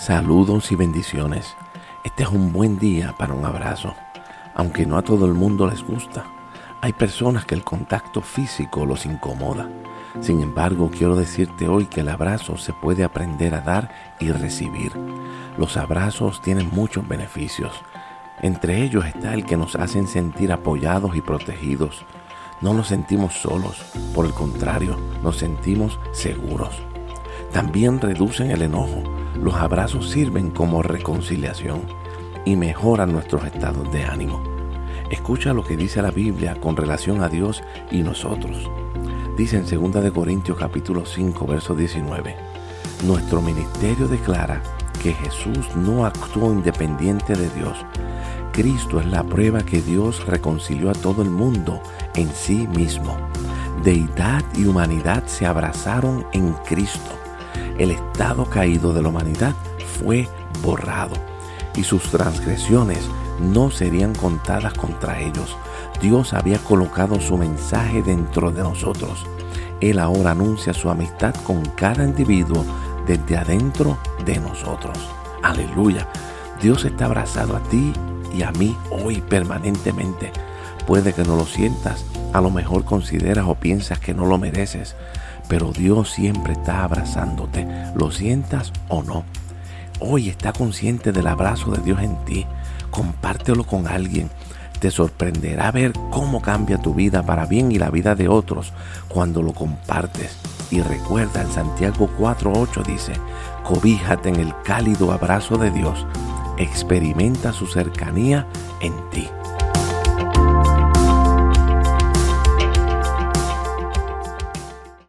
Saludos y bendiciones. Este es un buen día para un abrazo, aunque no a todo el mundo les gusta. Hay personas que el contacto físico los incomoda. Sin embargo, quiero decirte hoy que el abrazo se puede aprender a dar y recibir. Los abrazos tienen muchos beneficios. Entre ellos está el que nos hacen sentir apoyados y protegidos. No nos sentimos solos, por el contrario, nos sentimos seguros. También reducen el enojo. Los abrazos sirven como reconciliación y mejoran nuestros estados de ánimo. Escucha lo que dice la Biblia con relación a Dios y nosotros. Dice en 2 de Corintios capítulo 5 verso 19. Nuestro ministerio declara que Jesús no actuó independiente de Dios. Cristo es la prueba que Dios reconcilió a todo el mundo en sí mismo. Deidad y humanidad se abrazaron en Cristo. El estado caído de la humanidad fue borrado y sus transgresiones no serían contadas contra ellos. Dios había colocado su mensaje dentro de nosotros. Él ahora anuncia su amistad con cada individuo desde adentro de nosotros. Aleluya. Dios está abrazado a ti y a mí hoy permanentemente. Puede que no lo sientas, a lo mejor consideras o piensas que no lo mereces, pero Dios siempre está abrazándote, lo sientas o no. Hoy está consciente del abrazo de Dios en ti. Compártelo con alguien. Te sorprenderá ver cómo cambia tu vida para bien y la vida de otros cuando lo compartes. Y recuerda, el Santiago 4.8 dice, cobíjate en el cálido abrazo de Dios, experimenta su cercanía en ti.